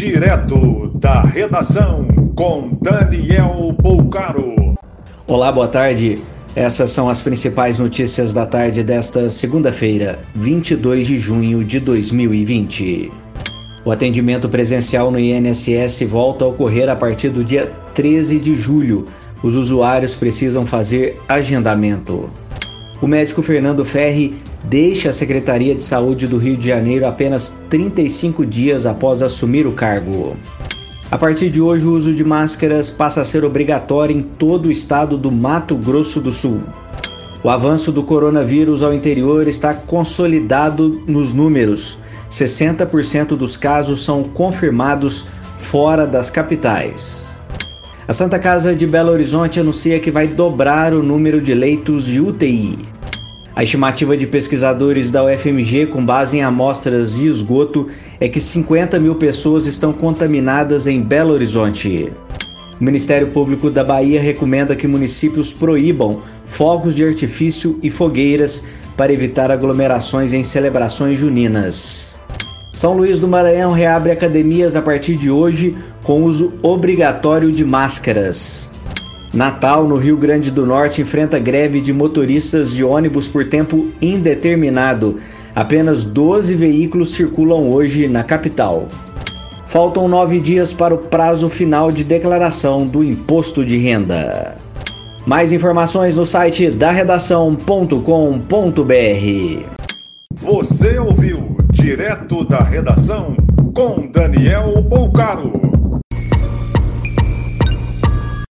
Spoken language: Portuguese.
Direto da redação com Daniel Poucaro. Olá, boa tarde. Essas são as principais notícias da tarde desta segunda-feira, 22 de junho de 2020. O atendimento presencial no INSS volta a ocorrer a partir do dia 13 de julho. Os usuários precisam fazer agendamento. O médico Fernando Ferri deixa a Secretaria de Saúde do Rio de Janeiro apenas 35 dias após assumir o cargo. A partir de hoje, o uso de máscaras passa a ser obrigatório em todo o estado do Mato Grosso do Sul. O avanço do coronavírus ao interior está consolidado nos números. 60% dos casos são confirmados fora das capitais. A Santa Casa de Belo Horizonte anuncia que vai dobrar o número de leitos de UTI. A estimativa de pesquisadores da UFMG, com base em amostras de esgoto, é que 50 mil pessoas estão contaminadas em Belo Horizonte. O Ministério Público da Bahia recomenda que municípios proíbam fogos de artifício e fogueiras para evitar aglomerações em celebrações juninas. São Luís do Maranhão reabre academias a partir de hoje com uso obrigatório de máscaras. Natal, no Rio Grande do Norte, enfrenta greve de motoristas de ônibus por tempo indeterminado. Apenas 12 veículos circulam hoje na capital. Faltam nove dias para o prazo final de declaração do imposto de renda. Mais informações no site da redação.com.br. Você ouviu direto da redação com Daniel Bolcaro.